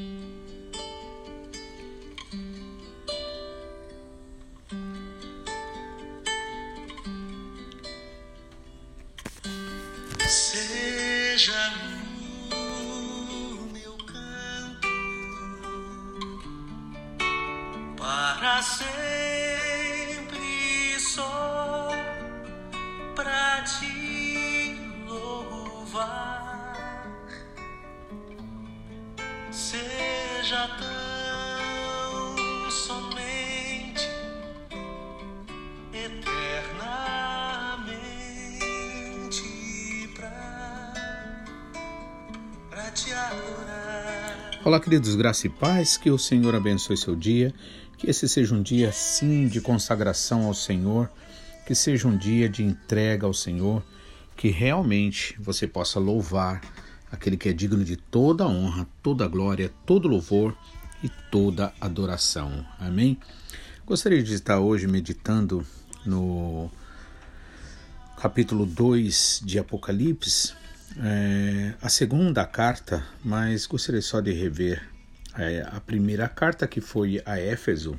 Seja Olá, queridos, graça e paz, que o Senhor abençoe seu dia, que esse seja um dia, sim, de consagração ao Senhor, que seja um dia de entrega ao Senhor, que realmente você possa louvar aquele que é digno de toda honra, toda glória, todo louvor e toda adoração. Amém? Gostaria de estar hoje meditando no capítulo 2 de Apocalipse, é, a segunda carta, mas gostaria só de rever é, a primeira carta que foi a Éfeso,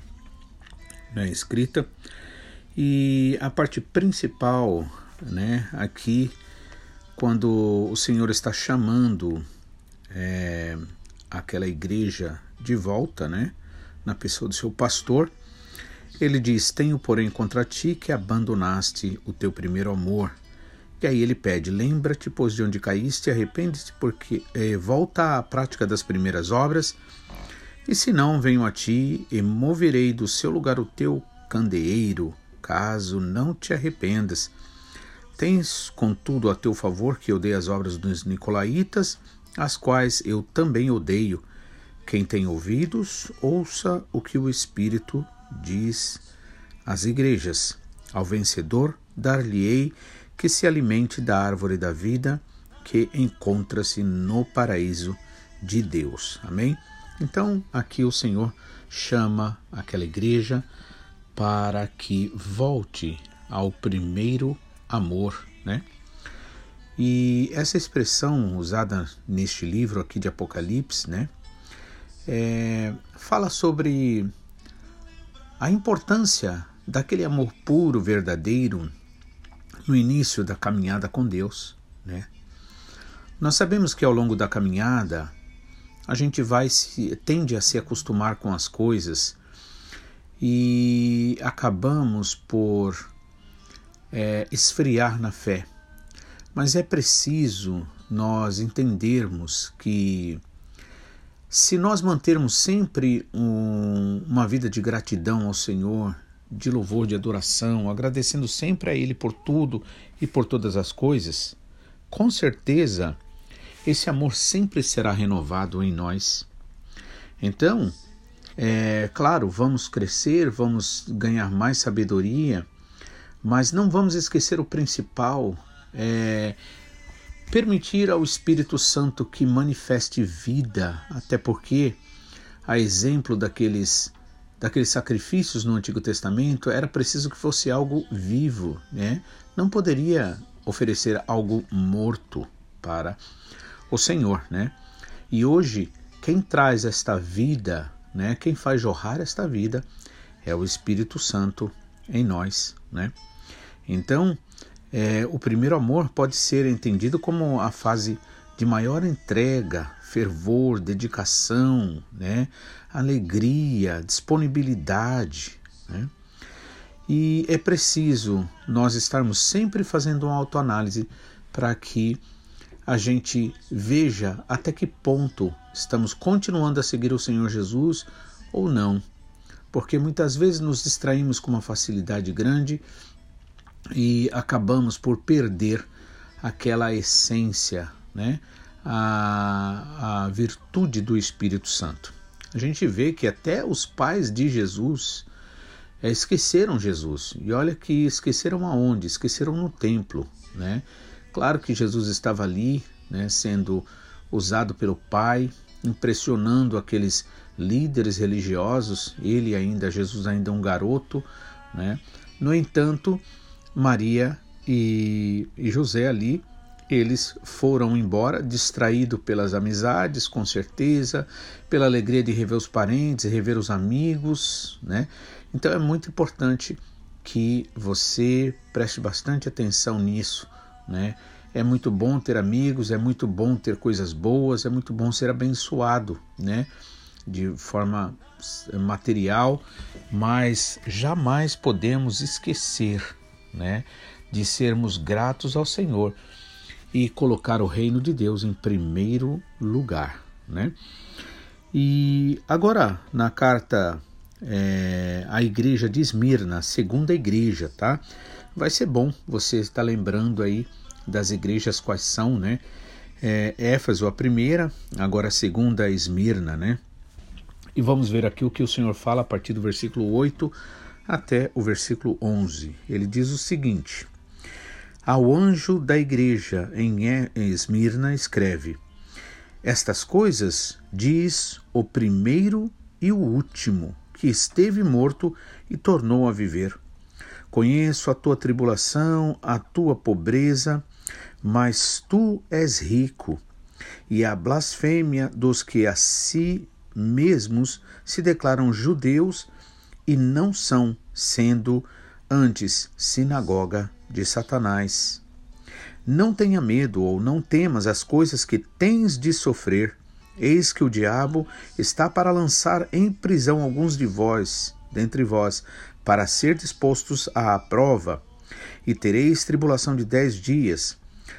né, escrita, e a parte principal, né, aqui, quando o Senhor está chamando é, aquela igreja de volta, né, na pessoa do seu pastor, ele diz: Tenho, porém, contra ti que abandonaste o teu primeiro amor. E aí ele pede: Lembra-te, pois, de onde caíste, arrepende-te, porque eh, volta à prática das primeiras obras. E se não, venho a ti e moverei do seu lugar o teu candeeiro, caso não te arrependas. Tens, contudo, a teu favor que dei as obras dos Nicolaitas, as quais eu também odeio. Quem tem ouvidos, ouça o que o Espírito diz às igrejas. Ao vencedor, dar-lhe-ei que se alimente da árvore da vida que encontra-se no paraíso de Deus. Amém? Então, aqui o Senhor chama aquela igreja para que volte ao primeiro amor, né? E essa expressão usada neste livro aqui de Apocalipse, né, é, fala sobre a importância daquele amor puro, verdadeiro, no início da caminhada com Deus, né? Nós sabemos que ao longo da caminhada a gente vai se tende a se acostumar com as coisas e acabamos por é, esfriar na fé. Mas é preciso nós entendermos que se nós mantermos sempre um, uma vida de gratidão ao Senhor, de louvor, de adoração, agradecendo sempre a Ele por tudo e por todas as coisas, com certeza esse amor sempre será renovado em nós. Então, é claro, vamos crescer, vamos ganhar mais sabedoria, mas não vamos esquecer o principal, é permitir ao Espírito Santo que manifeste vida, até porque, a exemplo daqueles daqueles sacrifícios no Antigo Testamento, era preciso que fosse algo vivo, né? Não poderia oferecer algo morto para o Senhor, né? E hoje quem traz esta vida, né? Quem faz jorrar esta vida é o Espírito Santo em nós, né? Então, é, o primeiro amor pode ser entendido como a fase de maior entrega, fervor, dedicação, né? alegria, disponibilidade. Né? E é preciso nós estarmos sempre fazendo uma autoanálise para que a gente veja até que ponto estamos continuando a seguir o Senhor Jesus ou não. Porque muitas vezes nos distraímos com uma facilidade grande e acabamos por perder aquela essência, né? a, a virtude do Espírito Santo. A gente vê que até os pais de Jesus é, esqueceram Jesus. E olha que esqueceram aonde? Esqueceram no templo. Né? Claro que Jesus estava ali, né, sendo usado pelo Pai, impressionando aqueles líderes religiosos, ele ainda, Jesus ainda um garoto. Né? No entanto, Maria e, e José ali, eles foram embora, distraídos pelas amizades, com certeza, pela alegria de rever os parentes, rever os amigos, né? Então é muito importante que você preste bastante atenção nisso, né? É muito bom ter amigos, é muito bom ter coisas boas, é muito bom ser abençoado, né? De forma material, mas jamais podemos esquecer, né? De sermos gratos ao Senhor e colocar o reino de Deus em primeiro lugar, né? E agora na carta é, à igreja de Esmirna, segunda igreja, tá? Vai ser bom você estar lembrando aí das igrejas quais são, né? É, Éfeso a primeira, agora a segunda Esmirna, né? E vamos ver aqui o que o Senhor fala a partir do versículo 8 até o versículo 11. Ele diz o seguinte: ao anjo da igreja em Esmirna escreve: Estas coisas diz o primeiro e o último, que esteve morto e tornou a viver. Conheço a tua tribulação, a tua pobreza, mas tu és rico, e a blasfêmia dos que a si mesmos se declaram judeus e não são, sendo antes sinagoga de Satanás. Não tenha medo ou não temas as coisas que tens de sofrer. Eis que o diabo está para lançar em prisão alguns de vós, dentre vós, para ser dispostos à prova, e tereis tribulação de dez dias.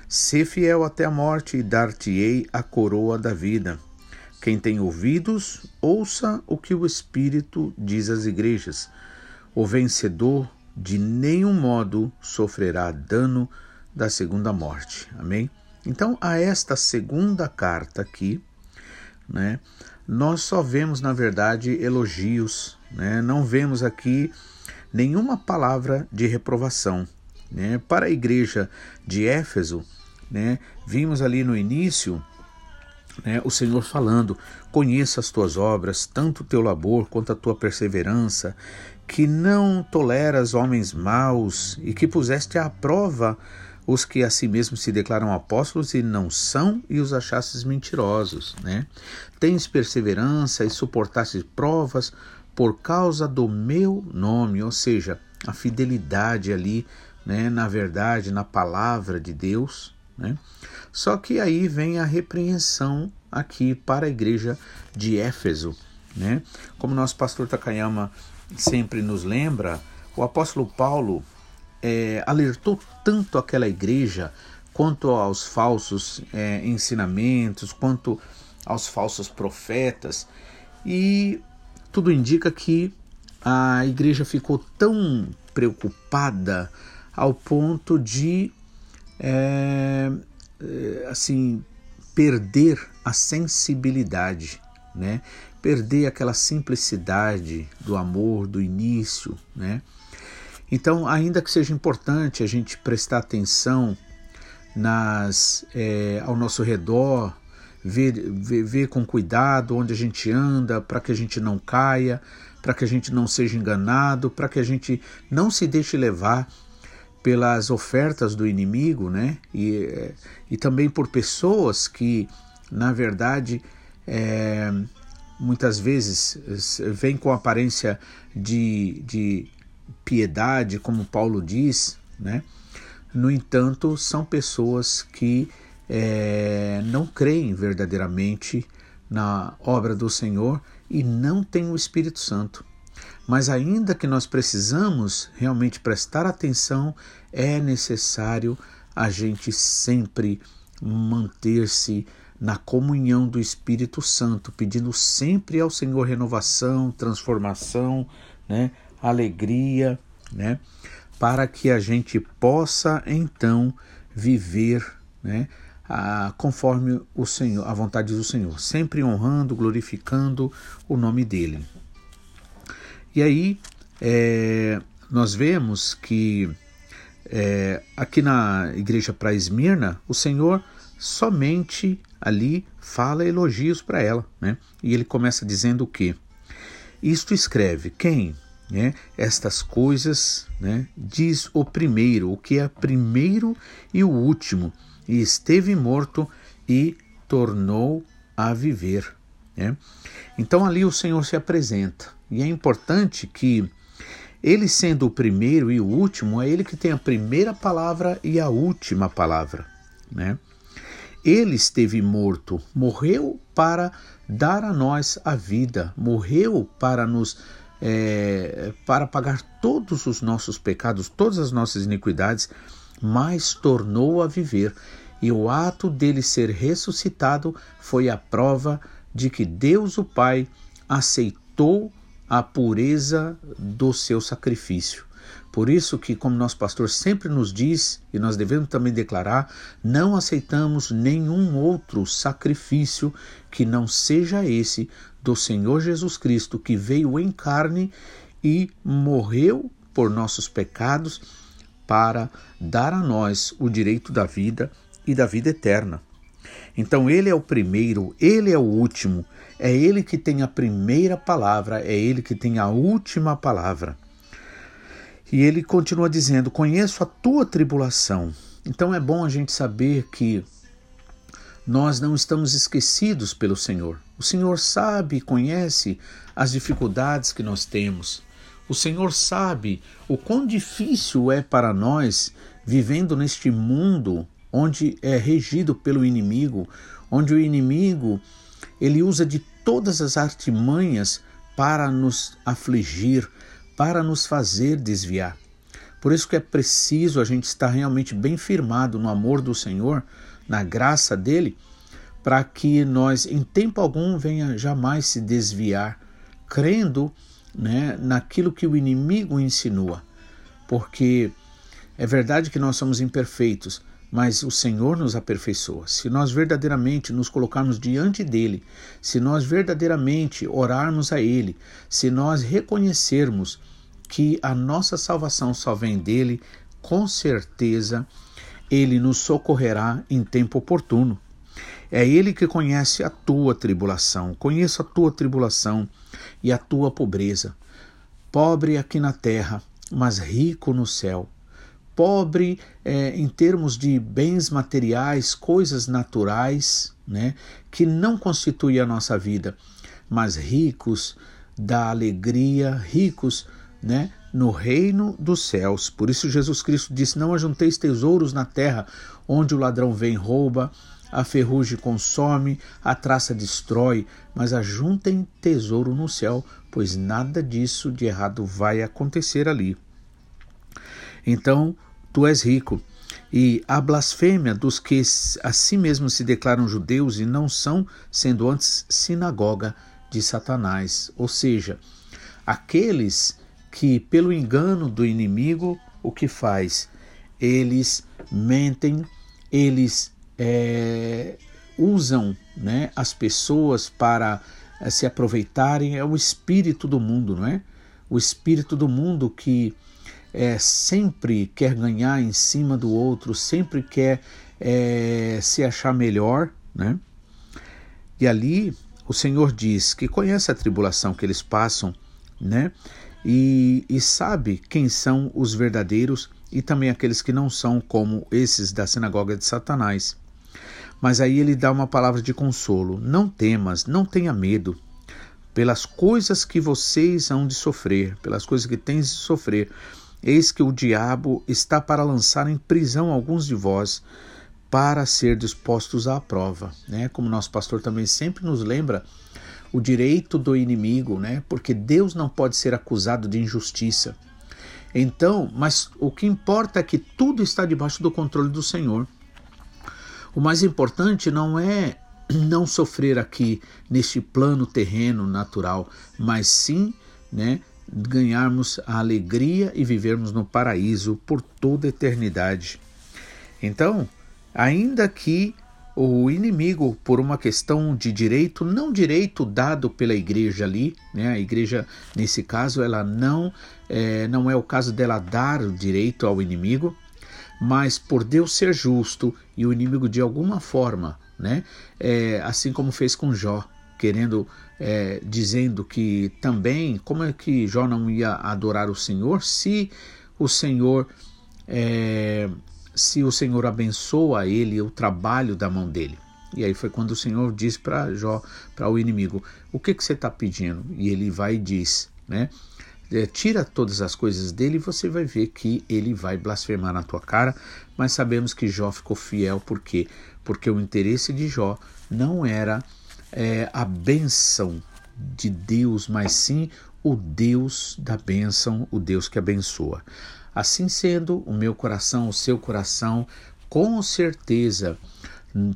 Sê fiel até a morte, e dar-te-ei a coroa da vida. Quem tem ouvidos, ouça o que o Espírito diz às igrejas. O vencedor de nenhum modo sofrerá dano da segunda morte. Amém? Então, a esta segunda carta aqui, né, nós só vemos, na verdade, elogios, né? não vemos aqui nenhuma palavra de reprovação. Né? Para a igreja de Éfeso, né, vimos ali no início né, o Senhor falando: Conheça as tuas obras, tanto o teu labor quanto a tua perseverança, que não toleras homens maus e que puseste à prova os que a si mesmos se declaram apóstolos e não são e os achastes mentirosos, né? Tens perseverança e suportaste provas por causa do meu nome, ou seja, a fidelidade ali, né, na verdade, na palavra de Deus, né? Só que aí vem a repreensão aqui para a igreja de Éfeso, né? Como nosso pastor Takayama sempre nos lembra, o apóstolo Paulo é, alertou tanto aquela igreja quanto aos falsos é, ensinamentos, quanto aos falsos profetas, e tudo indica que a igreja ficou tão preocupada ao ponto de é, é assim perder a sensibilidade, né? Perder aquela simplicidade do amor do início, né? Então, ainda que seja importante a gente prestar atenção nas é, ao nosso redor, ver, ver, ver com cuidado onde a gente anda, para que a gente não caia, para que a gente não seja enganado, para que a gente não se deixe levar pelas ofertas do inimigo, né? E, é, e também por pessoas que, na verdade, é, muitas vezes vem com aparência de, de piedade, como Paulo diz, né? No entanto, são pessoas que é, não creem verdadeiramente na obra do Senhor e não têm o Espírito Santo. Mas ainda que nós precisamos realmente prestar atenção, é necessário a gente sempre manter-se na comunhão do Espírito Santo, pedindo sempre ao Senhor renovação, transformação, né, alegria, né, para que a gente possa então viver, né, a, conforme o Senhor, a vontade do Senhor, sempre honrando, glorificando o nome dele. E aí é, nós vemos que é, aqui na igreja para Esmirna, o Senhor somente ali fala elogios para ela, né? E ele começa dizendo o quê? Isto escreve quem? Né? Estas coisas, né? Diz o primeiro, o que é primeiro e o último, e esteve morto e tornou a viver. Né? Então ali o Senhor se apresenta e é importante que ele sendo o primeiro e o último, é ele que tem a primeira palavra e a última palavra. Né? Ele esteve morto, morreu para dar a nós a vida, morreu para nos é, para pagar todos os nossos pecados, todas as nossas iniquidades, mas tornou a viver. E o ato dele ser ressuscitado foi a prova de que Deus o Pai aceitou a pureza do seu sacrifício. Por isso que, como nosso pastor sempre nos diz, e nós devemos também declarar, não aceitamos nenhum outro sacrifício que não seja esse do Senhor Jesus Cristo, que veio em carne e morreu por nossos pecados para dar a nós o direito da vida e da vida eterna. Então ele é o primeiro, ele é o último, é ele que tem a primeira palavra, é ele que tem a última palavra. E ele continua dizendo: Conheço a tua tribulação. Então é bom a gente saber que nós não estamos esquecidos pelo Senhor. O Senhor sabe e conhece as dificuldades que nós temos. O Senhor sabe o quão difícil é para nós vivendo neste mundo onde é regido pelo inimigo, onde o inimigo ele usa de todas as artimanhas para nos afligir, para nos fazer desviar. Por isso que é preciso a gente estar realmente bem firmado no amor do Senhor, na graça dele, para que nós em tempo algum venha jamais se desviar, crendo né, naquilo que o inimigo insinua. Porque é verdade que nós somos imperfeitos, mas o Senhor nos aperfeiçoa. Se nós verdadeiramente nos colocarmos diante dele, se nós verdadeiramente orarmos a ele, se nós reconhecermos que a nossa salvação só vem dele, com certeza ele nos socorrerá em tempo oportuno. É ele que conhece a tua tribulação, conheço a tua tribulação e a tua pobreza. Pobre aqui na terra, mas rico no céu pobre é, em termos de bens materiais, coisas naturais, né, que não constituem a nossa vida, mas ricos da alegria, ricos né, no reino dos céus. Por isso Jesus Cristo disse: Não ajunteis tesouros na terra, onde o ladrão vem rouba, a ferrugem consome, a traça destrói, mas ajuntem tesouro no céu, pois nada disso de errado vai acontecer ali. Então, tu és rico. E a blasfêmia dos que a si mesmos se declaram judeus e não são, sendo antes sinagoga de Satanás. Ou seja, aqueles que, pelo engano do inimigo, o que faz? Eles mentem, eles é, usam né, as pessoas para é, se aproveitarem. É o espírito do mundo, não é? O espírito do mundo que é, sempre quer ganhar em cima do outro, sempre quer é, se achar melhor, né? E ali o Senhor diz que conhece a tribulação que eles passam, né? E, e sabe quem são os verdadeiros e também aqueles que não são, como esses da sinagoga de Satanás. Mas aí ele dá uma palavra de consolo: não temas, não tenha medo pelas coisas que vocês hão de sofrer, pelas coisas que tens de sofrer Eis que o diabo está para lançar em prisão alguns de vós, para ser dispostos à prova. Né? Como nosso pastor também sempre nos lembra, o direito do inimigo, né? porque Deus não pode ser acusado de injustiça. Então, mas o que importa é que tudo está debaixo do controle do Senhor. O mais importante não é não sofrer aqui neste plano terreno natural, mas sim, né, ganharmos a alegria e vivermos no paraíso por toda a eternidade. Então, ainda que o inimigo, por uma questão de direito, não direito dado pela igreja ali, né? a igreja, nesse caso, ela não é, não é o caso dela dar o direito ao inimigo, mas por Deus ser justo e o inimigo de alguma forma, né? É, assim como fez com Jó, querendo, é, dizendo que também, como é que Jó não ia adorar o Senhor se o Senhor é, se o Senhor abençoa ele o trabalho da mão dele. E aí foi quando o Senhor disse para Jó, para o inimigo, o que, que você está pedindo? E ele vai e diz, né? É, tira todas as coisas dele e você vai ver que ele vai blasfemar na tua cara. Mas sabemos que Jó ficou fiel, por quê? Porque o interesse de Jó não era é, a bênção de Deus, mas sim o Deus da bênção, o Deus que abençoa. Assim sendo, o meu coração, o seu coração, com certeza,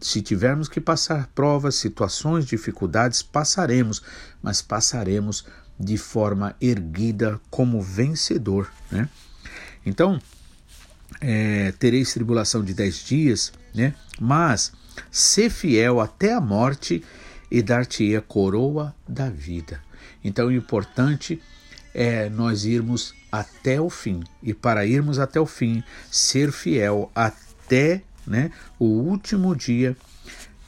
se tivermos que passar provas, situações, dificuldades, passaremos, mas passaremos de forma erguida como vencedor. Né? Então, é, tereis tribulação de dez dias, né? mas ser fiel até a morte e dar-te a coroa da vida. Então, o importante é nós irmos até o fim. E para irmos até o fim, ser fiel até né, o último dia,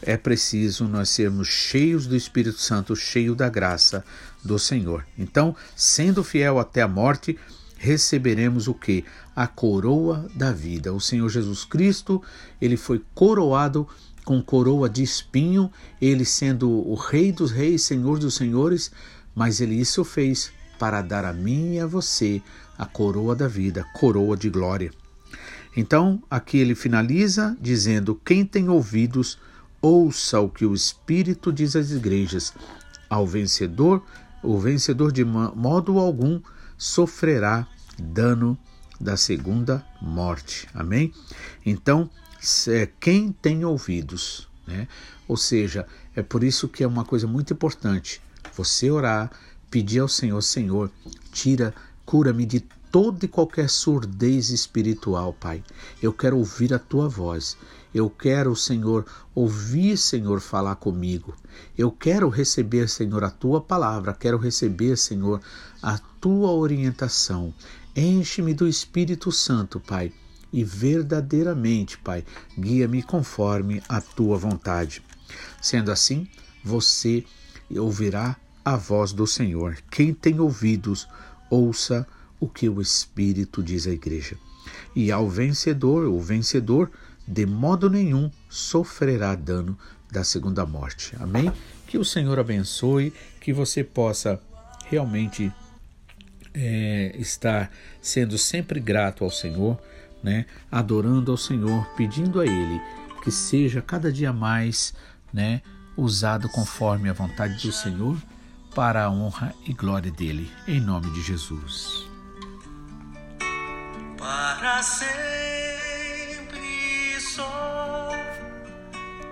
é preciso nós sermos cheios do Espírito Santo, cheio da graça do Senhor. Então, sendo fiel até a morte, receberemos o que? A coroa da vida. O Senhor Jesus Cristo, ele foi coroado com coroa de espinho, ele sendo o Rei dos Reis, Senhor dos Senhores, mas ele isso fez para dar a mim e a você a coroa da vida, coroa de glória. Então, aqui ele finaliza dizendo: Quem tem ouvidos, ouça o que o Espírito diz às igrejas. Ao vencedor, o vencedor de modo algum sofrerá dano da segunda morte. Amém? Então, quem tem ouvidos, né? Ou seja, é por isso que é uma coisa muito importante você orar, pedir ao Senhor, Senhor, tira, cura-me de toda e qualquer surdez espiritual, Pai. Eu quero ouvir a tua voz. Eu quero, Senhor, ouvir, Senhor, falar comigo. Eu quero receber, Senhor, a tua palavra. Quero receber, Senhor, a tua orientação. Enche-me do Espírito Santo, Pai, e verdadeiramente, Pai, guia-me conforme a tua vontade. Sendo assim, você ouvirá a voz do Senhor. Quem tem ouvidos, ouça o que o Espírito diz à igreja. E ao vencedor, o vencedor, de modo nenhum sofrerá dano da segunda morte. Amém? Que o Senhor abençoe, que você possa realmente é, estar sendo sempre grato ao Senhor, né? adorando ao Senhor, pedindo a Ele que seja cada dia mais né, usado conforme a vontade do Senhor para a honra e glória dele, em nome de Jesus. Para sempre só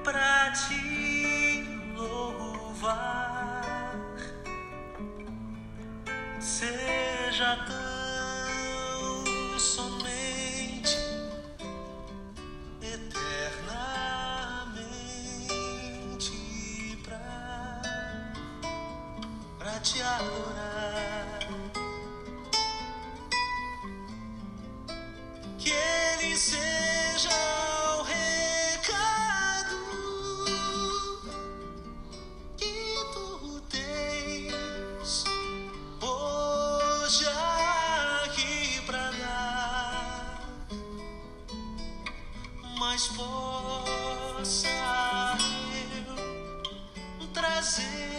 para te louvar, seja tão mas possa eu trazer